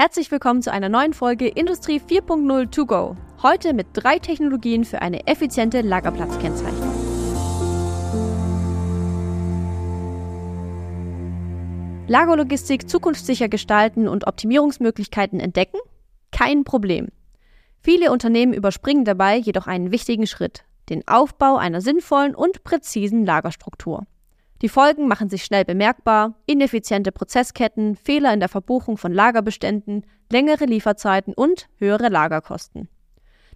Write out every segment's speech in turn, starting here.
Herzlich willkommen zu einer neuen Folge Industrie 4.0 To Go. Heute mit drei Technologien für eine effiziente Lagerplatzkennzeichnung. Lagerlogistik zukunftssicher gestalten und Optimierungsmöglichkeiten entdecken? Kein Problem. Viele Unternehmen überspringen dabei jedoch einen wichtigen Schritt, den Aufbau einer sinnvollen und präzisen Lagerstruktur. Die Folgen machen sich schnell bemerkbar, ineffiziente Prozessketten, Fehler in der Verbuchung von Lagerbeständen, längere Lieferzeiten und höhere Lagerkosten.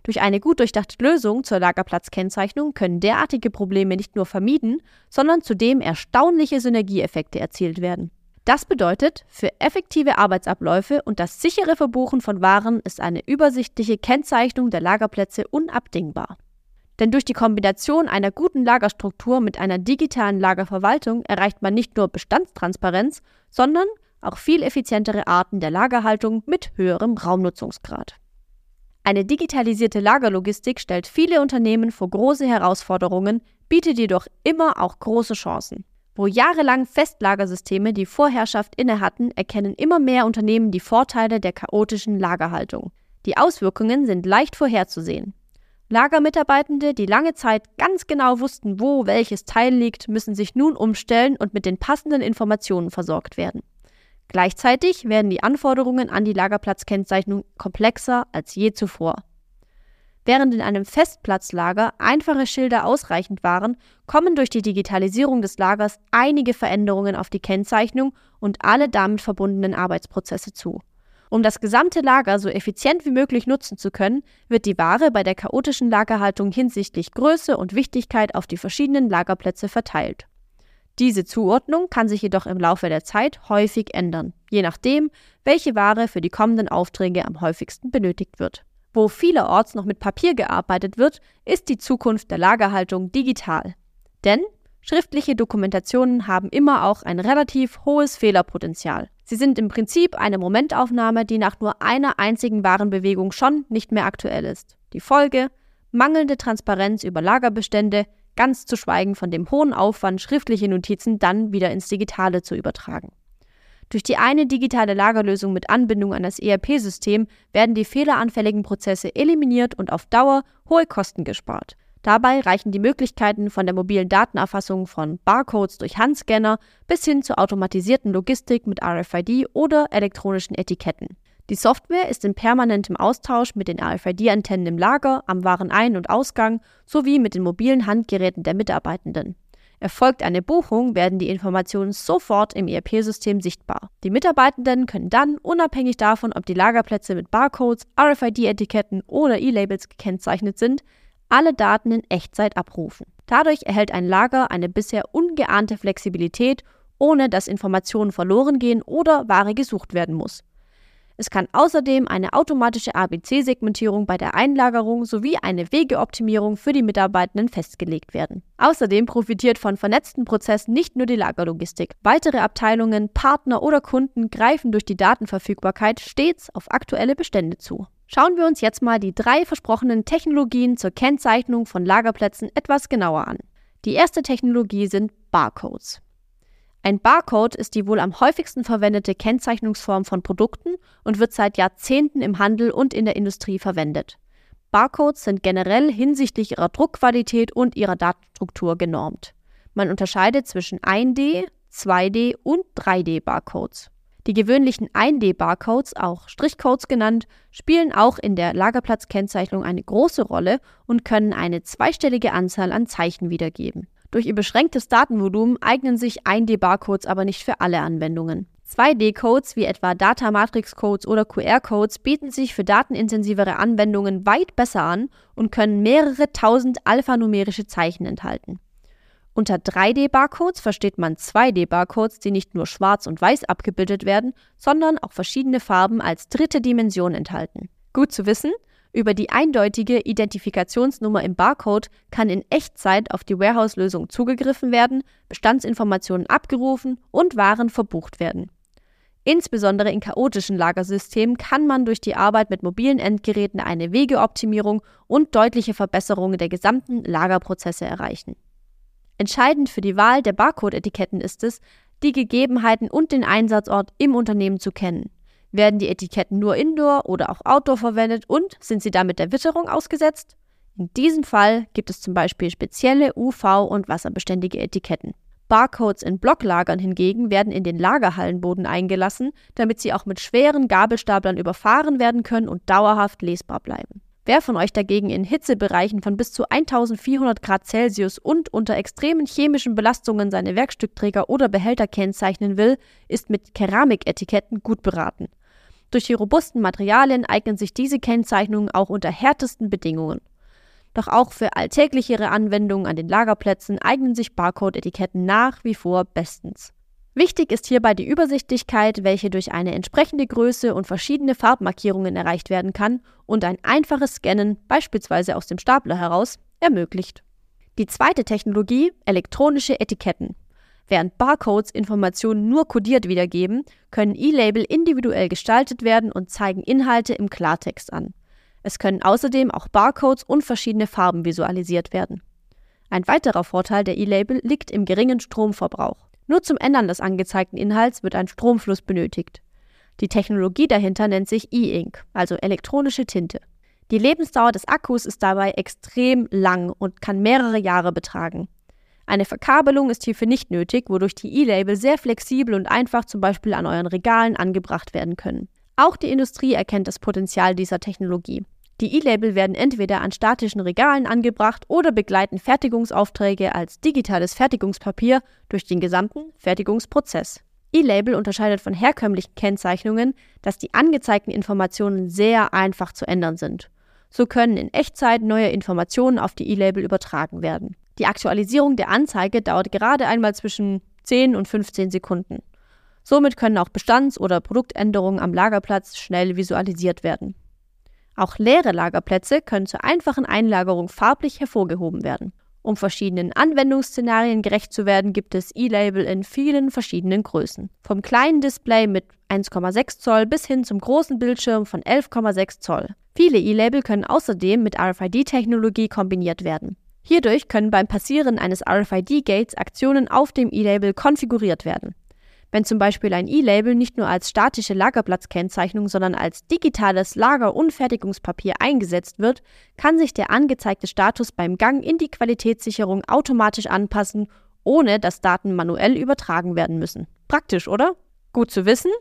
Durch eine gut durchdachte Lösung zur Lagerplatzkennzeichnung können derartige Probleme nicht nur vermieden, sondern zudem erstaunliche Synergieeffekte erzielt werden. Das bedeutet, für effektive Arbeitsabläufe und das sichere Verbuchen von Waren ist eine übersichtliche Kennzeichnung der Lagerplätze unabdingbar. Denn durch die Kombination einer guten Lagerstruktur mit einer digitalen Lagerverwaltung erreicht man nicht nur Bestandstransparenz, sondern auch viel effizientere Arten der Lagerhaltung mit höherem Raumnutzungsgrad. Eine digitalisierte Lagerlogistik stellt viele Unternehmen vor große Herausforderungen, bietet jedoch immer auch große Chancen. Wo jahrelang Festlagersysteme die Vorherrschaft inne hatten, erkennen immer mehr Unternehmen die Vorteile der chaotischen Lagerhaltung. Die Auswirkungen sind leicht vorherzusehen. Lagermitarbeitende, die lange Zeit ganz genau wussten, wo welches Teil liegt, müssen sich nun umstellen und mit den passenden Informationen versorgt werden. Gleichzeitig werden die Anforderungen an die Lagerplatzkennzeichnung komplexer als je zuvor. Während in einem Festplatzlager einfache Schilder ausreichend waren, kommen durch die Digitalisierung des Lagers einige Veränderungen auf die Kennzeichnung und alle damit verbundenen Arbeitsprozesse zu. Um das gesamte Lager so effizient wie möglich nutzen zu können, wird die Ware bei der chaotischen Lagerhaltung hinsichtlich Größe und Wichtigkeit auf die verschiedenen Lagerplätze verteilt. Diese Zuordnung kann sich jedoch im Laufe der Zeit häufig ändern, je nachdem, welche Ware für die kommenden Aufträge am häufigsten benötigt wird. Wo vielerorts noch mit Papier gearbeitet wird, ist die Zukunft der Lagerhaltung digital. Denn schriftliche Dokumentationen haben immer auch ein relativ hohes Fehlerpotenzial. Sie sind im Prinzip eine Momentaufnahme, die nach nur einer einzigen Warenbewegung schon nicht mehr aktuell ist. Die Folge? Mangelnde Transparenz über Lagerbestände, ganz zu schweigen von dem hohen Aufwand, schriftliche Notizen dann wieder ins Digitale zu übertragen. Durch die eine digitale Lagerlösung mit Anbindung an das ERP-System werden die fehleranfälligen Prozesse eliminiert und auf Dauer hohe Kosten gespart. Dabei reichen die Möglichkeiten von der mobilen Datenerfassung von Barcodes durch Handscanner bis hin zur automatisierten Logistik mit RFID oder elektronischen Etiketten. Die Software ist in permanentem Austausch mit den RFID-Antennen im Lager, am Warenein- und Ausgang sowie mit den mobilen Handgeräten der Mitarbeitenden. Erfolgt eine Buchung, werden die Informationen sofort im ERP-System sichtbar. Die Mitarbeitenden können dann, unabhängig davon, ob die Lagerplätze mit Barcodes, RFID-Etiketten oder E-Labels gekennzeichnet sind, alle Daten in Echtzeit abrufen. Dadurch erhält ein Lager eine bisher ungeahnte Flexibilität, ohne dass Informationen verloren gehen oder Ware gesucht werden muss. Es kann außerdem eine automatische ABC-Segmentierung bei der Einlagerung sowie eine Wegeoptimierung für die Mitarbeitenden festgelegt werden. Außerdem profitiert von vernetzten Prozessen nicht nur die Lagerlogistik. Weitere Abteilungen, Partner oder Kunden greifen durch die Datenverfügbarkeit stets auf aktuelle Bestände zu. Schauen wir uns jetzt mal die drei versprochenen Technologien zur Kennzeichnung von Lagerplätzen etwas genauer an. Die erste Technologie sind Barcodes. Ein Barcode ist die wohl am häufigsten verwendete Kennzeichnungsform von Produkten und wird seit Jahrzehnten im Handel und in der Industrie verwendet. Barcodes sind generell hinsichtlich ihrer Druckqualität und ihrer Datenstruktur genormt. Man unterscheidet zwischen 1D, 2D und 3D Barcodes. Die gewöhnlichen 1D-Barcodes, auch Strichcodes genannt, spielen auch in der Lagerplatzkennzeichnung eine große Rolle und können eine zweistellige Anzahl an Zeichen wiedergeben. Durch ihr beschränktes Datenvolumen eignen sich 1D-Barcodes aber nicht für alle Anwendungen. 2D-Codes wie etwa Data Matrix Codes oder QR-Codes bieten sich für datenintensivere Anwendungen weit besser an und können mehrere tausend alphanumerische Zeichen enthalten. Unter 3D-Barcodes versteht man 2D-Barcodes, die nicht nur schwarz und weiß abgebildet werden, sondern auch verschiedene Farben als dritte Dimension enthalten. Gut zu wissen, über die eindeutige Identifikationsnummer im Barcode kann in Echtzeit auf die Warehouse-Lösung zugegriffen werden, Bestandsinformationen abgerufen und Waren verbucht werden. Insbesondere in chaotischen Lagersystemen kann man durch die Arbeit mit mobilen Endgeräten eine Wegeoptimierung und deutliche Verbesserungen der gesamten Lagerprozesse erreichen. Entscheidend für die Wahl der Barcode-Etiketten ist es, die Gegebenheiten und den Einsatzort im Unternehmen zu kennen. Werden die Etiketten nur indoor oder auch outdoor verwendet und sind sie damit der Witterung ausgesetzt? In diesem Fall gibt es zum Beispiel spezielle UV- und wasserbeständige Etiketten. Barcodes in Blocklagern hingegen werden in den Lagerhallenboden eingelassen, damit sie auch mit schweren Gabelstaplern überfahren werden können und dauerhaft lesbar bleiben. Wer von euch dagegen in Hitzebereichen von bis zu 1400 Grad Celsius und unter extremen chemischen Belastungen seine Werkstückträger oder Behälter kennzeichnen will, ist mit Keramiketiketten gut beraten. Durch die robusten Materialien eignen sich diese Kennzeichnungen auch unter härtesten Bedingungen. Doch auch für alltäglichere Anwendungen an den Lagerplätzen eignen sich Barcode-Etiketten nach wie vor bestens. Wichtig ist hierbei die Übersichtlichkeit, welche durch eine entsprechende Größe und verschiedene Farbmarkierungen erreicht werden kann und ein einfaches Scannen, beispielsweise aus dem Stapler heraus, ermöglicht. Die zweite Technologie, elektronische Etiketten. Während Barcodes Informationen nur kodiert wiedergeben, können E-Label individuell gestaltet werden und zeigen Inhalte im Klartext an. Es können außerdem auch Barcodes und verschiedene Farben visualisiert werden. Ein weiterer Vorteil der E-Label liegt im geringen Stromverbrauch. Nur zum Ändern des angezeigten Inhalts wird ein Stromfluss benötigt. Die Technologie dahinter nennt sich E-Ink, also elektronische Tinte. Die Lebensdauer des Akkus ist dabei extrem lang und kann mehrere Jahre betragen. Eine Verkabelung ist hierfür nicht nötig, wodurch die E-Label sehr flexibel und einfach zum Beispiel an euren Regalen angebracht werden können. Auch die Industrie erkennt das Potenzial dieser Technologie. Die E-Label werden entweder an statischen Regalen angebracht oder begleiten Fertigungsaufträge als digitales Fertigungspapier durch den gesamten Fertigungsprozess. E-Label unterscheidet von herkömmlichen Kennzeichnungen, dass die angezeigten Informationen sehr einfach zu ändern sind. So können in Echtzeit neue Informationen auf die E-Label übertragen werden. Die Aktualisierung der Anzeige dauert gerade einmal zwischen 10 und 15 Sekunden. Somit können auch Bestands- oder Produktänderungen am Lagerplatz schnell visualisiert werden. Auch leere Lagerplätze können zur einfachen Einlagerung farblich hervorgehoben werden. Um verschiedenen Anwendungsszenarien gerecht zu werden, gibt es E-Label in vielen verschiedenen Größen. Vom kleinen Display mit 1,6 Zoll bis hin zum großen Bildschirm von 11,6 Zoll. Viele E-Label können außerdem mit RFID-Technologie kombiniert werden. Hierdurch können beim Passieren eines RFID-Gates Aktionen auf dem E-Label konfiguriert werden. Wenn zum Beispiel ein E-Label nicht nur als statische Lagerplatzkennzeichnung, sondern als digitales Lager- und Fertigungspapier eingesetzt wird, kann sich der angezeigte Status beim Gang in die Qualitätssicherung automatisch anpassen, ohne dass Daten manuell übertragen werden müssen. Praktisch, oder? Gut zu wissen,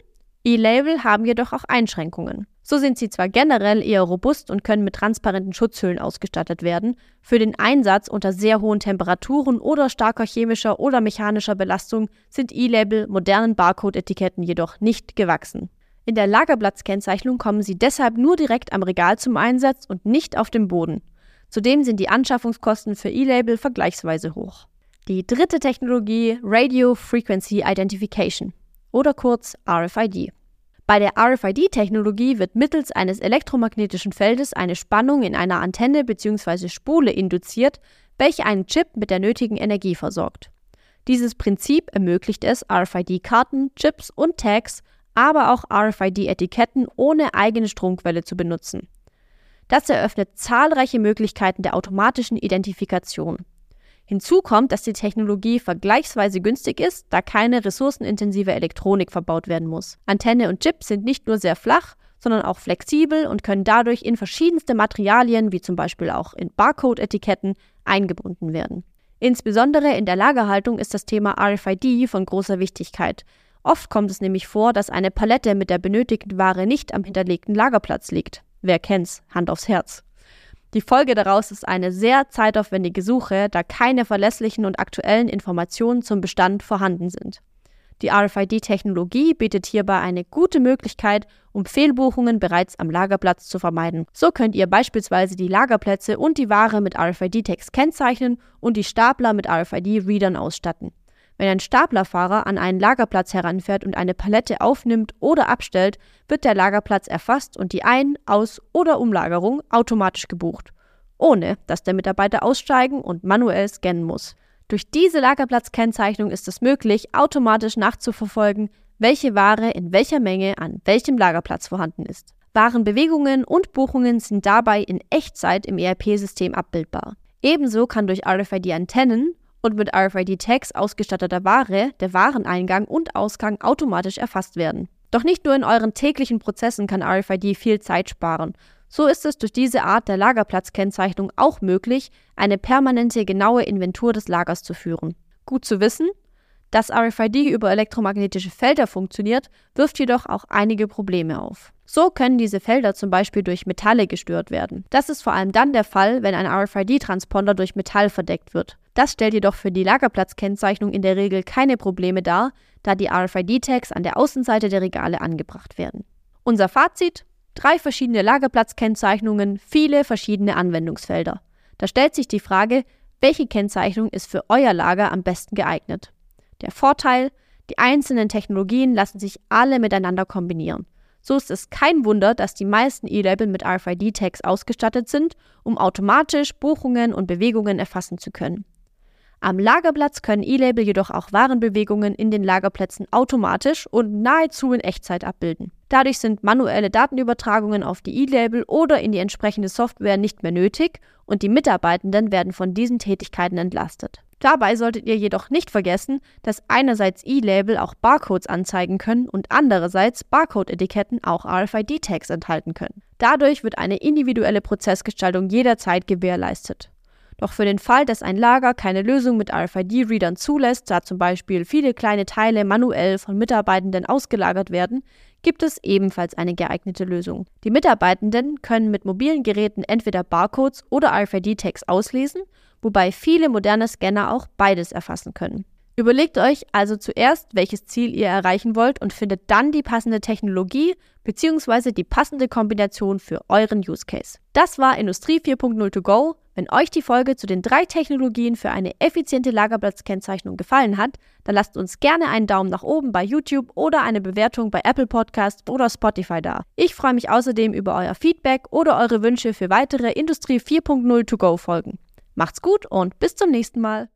E-Label haben jedoch auch Einschränkungen. So sind sie zwar generell eher robust und können mit transparenten Schutzhüllen ausgestattet werden, für den Einsatz unter sehr hohen Temperaturen oder starker chemischer oder mechanischer Belastung sind E-Label modernen Barcode-Etiketten jedoch nicht gewachsen. In der Lagerplatzkennzeichnung kommen sie deshalb nur direkt am Regal zum Einsatz und nicht auf dem Boden. Zudem sind die Anschaffungskosten für E-Label vergleichsweise hoch. Die dritte Technologie Radio Frequency Identification oder kurz RFID. Bei der RFID-Technologie wird mittels eines elektromagnetischen Feldes eine Spannung in einer Antenne bzw. Spule induziert, welche einen Chip mit der nötigen Energie versorgt. Dieses Prinzip ermöglicht es, RFID-Karten, Chips und Tags, aber auch RFID-Etiketten ohne eigene Stromquelle zu benutzen. Das eröffnet zahlreiche Möglichkeiten der automatischen Identifikation. Hinzu kommt, dass die Technologie vergleichsweise günstig ist, da keine ressourcenintensive Elektronik verbaut werden muss. Antenne und Chip sind nicht nur sehr flach, sondern auch flexibel und können dadurch in verschiedenste Materialien, wie zum Beispiel auch in Barcode-Etiketten, eingebunden werden. Insbesondere in der Lagerhaltung ist das Thema RFID von großer Wichtigkeit. Oft kommt es nämlich vor, dass eine Palette mit der benötigten Ware nicht am hinterlegten Lagerplatz liegt. Wer kennt's? Hand aufs Herz. Die Folge daraus ist eine sehr zeitaufwendige Suche, da keine verlässlichen und aktuellen Informationen zum Bestand vorhanden sind. Die RFID-Technologie bietet hierbei eine gute Möglichkeit, um Fehlbuchungen bereits am Lagerplatz zu vermeiden. So könnt ihr beispielsweise die Lagerplätze und die Ware mit RFID-Text kennzeichnen und die Stapler mit RFID-Readern ausstatten. Wenn ein Staplerfahrer an einen Lagerplatz heranfährt und eine Palette aufnimmt oder abstellt, wird der Lagerplatz erfasst und die Ein-, Aus- oder Umlagerung automatisch gebucht, ohne dass der Mitarbeiter aussteigen und manuell scannen muss. Durch diese Lagerplatzkennzeichnung ist es möglich, automatisch nachzuverfolgen, welche Ware in welcher Menge an welchem Lagerplatz vorhanden ist. Warenbewegungen und Buchungen sind dabei in Echtzeit im ERP-System abbildbar. Ebenso kann durch RFID-Antennen und mit RFID-Tags ausgestatteter Ware der Wareneingang und Ausgang automatisch erfasst werden. Doch nicht nur in euren täglichen Prozessen kann RFID viel Zeit sparen. So ist es durch diese Art der Lagerplatzkennzeichnung auch möglich, eine permanente genaue Inventur des Lagers zu führen. Gut zu wissen, dass RFID über elektromagnetische Felder funktioniert, wirft jedoch auch einige Probleme auf. So können diese Felder zum Beispiel durch Metalle gestört werden. Das ist vor allem dann der Fall, wenn ein RFID-Transponder durch Metall verdeckt wird. Das stellt jedoch für die Lagerplatzkennzeichnung in der Regel keine Probleme dar, da die RFID-Tags an der Außenseite der Regale angebracht werden. Unser Fazit? Drei verschiedene Lagerplatzkennzeichnungen, viele verschiedene Anwendungsfelder. Da stellt sich die Frage, welche Kennzeichnung ist für euer Lager am besten geeignet? Der Vorteil, die einzelnen Technologien lassen sich alle miteinander kombinieren. So ist es kein Wunder, dass die meisten E-Label mit RFID-Tags ausgestattet sind, um automatisch Buchungen und Bewegungen erfassen zu können. Am Lagerplatz können E-Label jedoch auch Warenbewegungen in den Lagerplätzen automatisch und nahezu in Echtzeit abbilden. Dadurch sind manuelle Datenübertragungen auf die E-Label oder in die entsprechende Software nicht mehr nötig und die Mitarbeitenden werden von diesen Tätigkeiten entlastet. Dabei solltet ihr jedoch nicht vergessen, dass einerseits E-Label auch Barcodes anzeigen können und andererseits Barcode-Etiketten auch RFID-Tags enthalten können. Dadurch wird eine individuelle Prozessgestaltung jederzeit gewährleistet. Doch für den Fall, dass ein Lager keine Lösung mit RFID-Readern zulässt, da zum Beispiel viele kleine Teile manuell von Mitarbeitenden ausgelagert werden, gibt es ebenfalls eine geeignete Lösung. Die Mitarbeitenden können mit mobilen Geräten entweder Barcodes oder RFID-Tags auslesen wobei viele moderne Scanner auch beides erfassen können. Überlegt euch also zuerst, welches Ziel ihr erreichen wollt und findet dann die passende Technologie bzw. die passende Kombination für euren Use Case. Das war Industrie 4.0 to go. Wenn euch die Folge zu den drei Technologien für eine effiziente Lagerplatzkennzeichnung gefallen hat, dann lasst uns gerne einen Daumen nach oben bei YouTube oder eine Bewertung bei Apple Podcasts oder Spotify da. Ich freue mich außerdem über euer Feedback oder eure Wünsche für weitere Industrie 4.0 to go Folgen. Macht's gut und bis zum nächsten Mal.